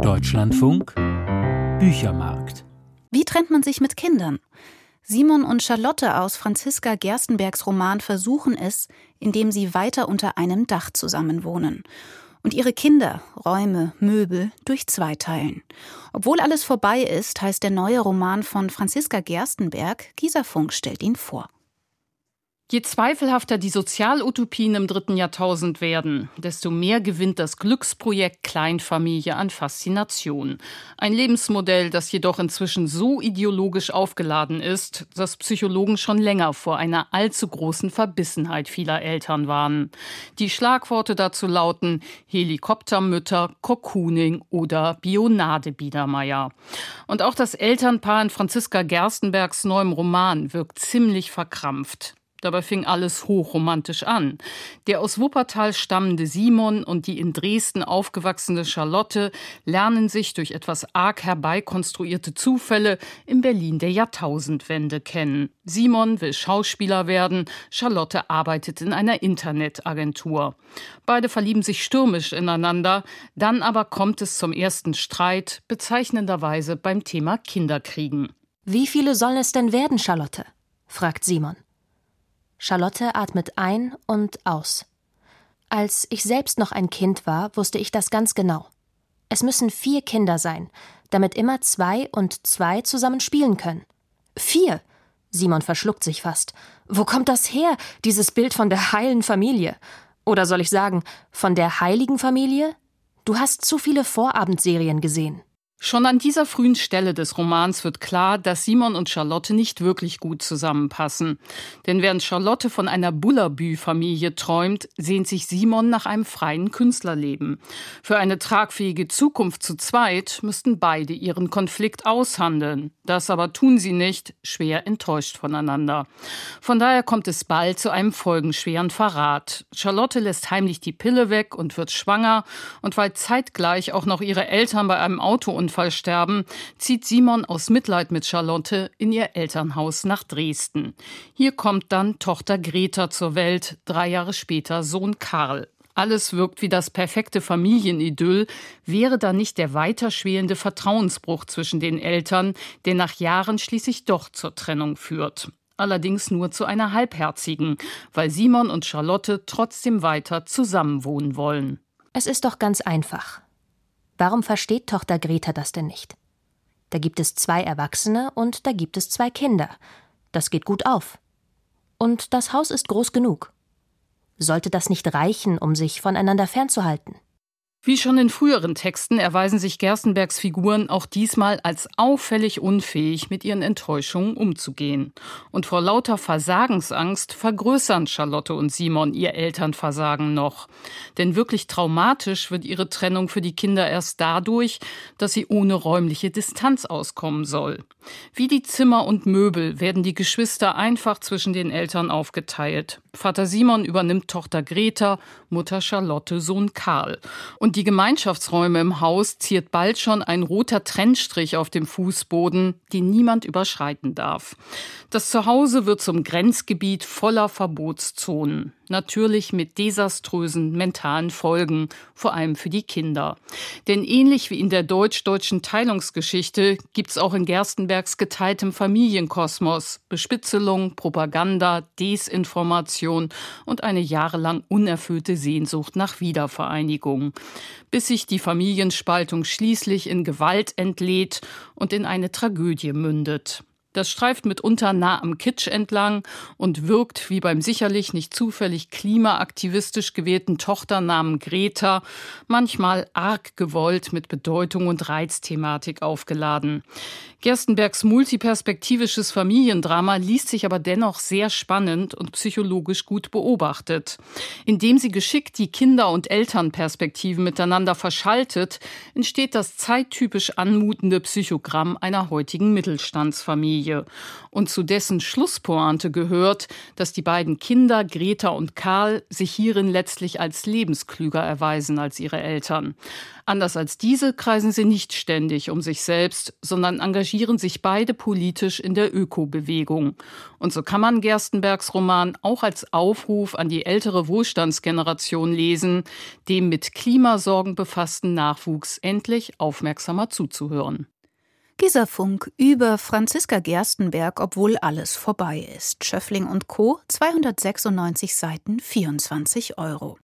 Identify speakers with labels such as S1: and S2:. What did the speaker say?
S1: Deutschlandfunk Büchermarkt.
S2: Wie trennt man sich mit Kindern? Simon und Charlotte aus Franziska Gerstenbergs Roman versuchen es, indem sie weiter unter einem Dach zusammenwohnen und ihre Kinder, Räume, Möbel durch zwei teilen. Obwohl alles vorbei ist, heißt der neue Roman von Franziska Gerstenberg, Gisa Funk stellt ihn vor.
S3: Je zweifelhafter die Sozialutopien im dritten Jahrtausend werden, desto mehr gewinnt das Glücksprojekt Kleinfamilie an Faszination. Ein Lebensmodell, das jedoch inzwischen so ideologisch aufgeladen ist, dass Psychologen schon länger vor einer allzu großen Verbissenheit vieler Eltern warnen. Die Schlagworte dazu lauten Helikoptermütter, Cocooning oder Bionade-Biedermeier. Und auch das Elternpaar in Franziska Gerstenbergs neuem Roman wirkt ziemlich verkrampft. Dabei fing alles hochromantisch an. Der aus Wuppertal stammende Simon und die in Dresden aufgewachsene Charlotte lernen sich durch etwas arg herbeikonstruierte Zufälle in Berlin der Jahrtausendwende kennen. Simon will Schauspieler werden, Charlotte arbeitet in einer Internetagentur. Beide verlieben sich stürmisch ineinander, dann aber kommt es zum ersten Streit, bezeichnenderweise beim Thema Kinderkriegen.
S4: Wie viele sollen es denn werden, Charlotte? fragt Simon. Charlotte atmet ein und aus. Als ich selbst noch ein Kind war, wusste ich das ganz genau. Es müssen vier Kinder sein, damit immer zwei und zwei zusammen spielen können. Vier! Simon verschluckt sich fast. Wo kommt das her, dieses Bild von der heilen Familie? Oder soll ich sagen, von der heiligen Familie? Du hast zu viele Vorabendserien gesehen.
S3: Schon an dieser frühen Stelle des Romans wird klar, dass Simon und Charlotte nicht wirklich gut zusammenpassen. Denn während Charlotte von einer Bullabü-Familie träumt, sehnt sich Simon nach einem freien Künstlerleben. Für eine tragfähige Zukunft zu zweit müssten beide ihren Konflikt aushandeln. Das aber tun sie nicht, schwer enttäuscht voneinander. Von daher kommt es bald zu einem folgenschweren Verrat. Charlotte lässt heimlich die Pille weg und wird schwanger, und weil zeitgleich auch noch ihre Eltern bei einem Autounfall Autounfall sterben, zieht Simon aus Mitleid mit Charlotte in ihr Elternhaus nach Dresden. Hier kommt dann Tochter Greta zur Welt, drei Jahre später Sohn Karl. Alles wirkt wie das perfekte Familienidyll, wäre da nicht der weiterschwelende Vertrauensbruch zwischen den Eltern, der nach Jahren schließlich doch zur Trennung führt. Allerdings nur zu einer halbherzigen, weil Simon und Charlotte trotzdem weiter zusammenwohnen wollen.
S4: Es ist doch ganz einfach. Warum versteht Tochter Greta das denn nicht? Da gibt es zwei Erwachsene und da gibt es zwei Kinder. Das geht gut auf. Und das Haus ist groß genug. Sollte das nicht reichen, um sich voneinander fernzuhalten?
S3: Wie schon in früheren Texten erweisen sich Gerstenbergs Figuren auch diesmal als auffällig unfähig, mit ihren Enttäuschungen umzugehen. Und vor lauter Versagensangst vergrößern Charlotte und Simon ihr Elternversagen noch. Denn wirklich traumatisch wird ihre Trennung für die Kinder erst dadurch, dass sie ohne räumliche Distanz auskommen soll. Wie die Zimmer und Möbel werden die Geschwister einfach zwischen den Eltern aufgeteilt. Vater Simon übernimmt Tochter Greta, Mutter Charlotte, Sohn Karl. Und die Gemeinschaftsräume im Haus ziert bald schon ein roter Trennstrich auf dem Fußboden, den niemand überschreiten darf. Das Zuhause wird zum Grenzgebiet voller Verbotszonen natürlich mit desaströsen mentalen Folgen, vor allem für die Kinder. Denn ähnlich wie in der deutsch-deutschen Teilungsgeschichte gibt es auch in Gerstenbergs geteiltem Familienkosmos Bespitzelung, Propaganda, Desinformation und eine jahrelang unerfüllte Sehnsucht nach Wiedervereinigung, bis sich die Familienspaltung schließlich in Gewalt entlädt und in eine Tragödie mündet. Das streift mitunter nah am Kitsch entlang und wirkt wie beim sicherlich nicht zufällig klimaaktivistisch gewählten Tochternamen Greta manchmal arg gewollt mit Bedeutung und Reizthematik aufgeladen. Gerstenbergs multiperspektivisches Familiendrama liest sich aber dennoch sehr spannend und psychologisch gut beobachtet. Indem sie geschickt die Kinder- und Elternperspektiven miteinander verschaltet, entsteht das zeittypisch anmutende Psychogramm einer heutigen Mittelstandsfamilie. Familie. Und zu dessen Schlusspointe gehört, dass die beiden Kinder Greta und Karl sich hierin letztlich als lebensklüger erweisen als ihre Eltern. Anders als diese kreisen sie nicht ständig um sich selbst, sondern engagieren sich beide politisch in der Ökobewegung. Und so kann man Gerstenbergs Roman auch als Aufruf an die ältere Wohlstandsgeneration lesen, dem mit Klimasorgen befassten Nachwuchs endlich aufmerksamer zuzuhören.
S2: Funk über Franziska Gerstenberg, obwohl alles vorbei ist. Schöffling und Co. 296 Seiten, 24 Euro.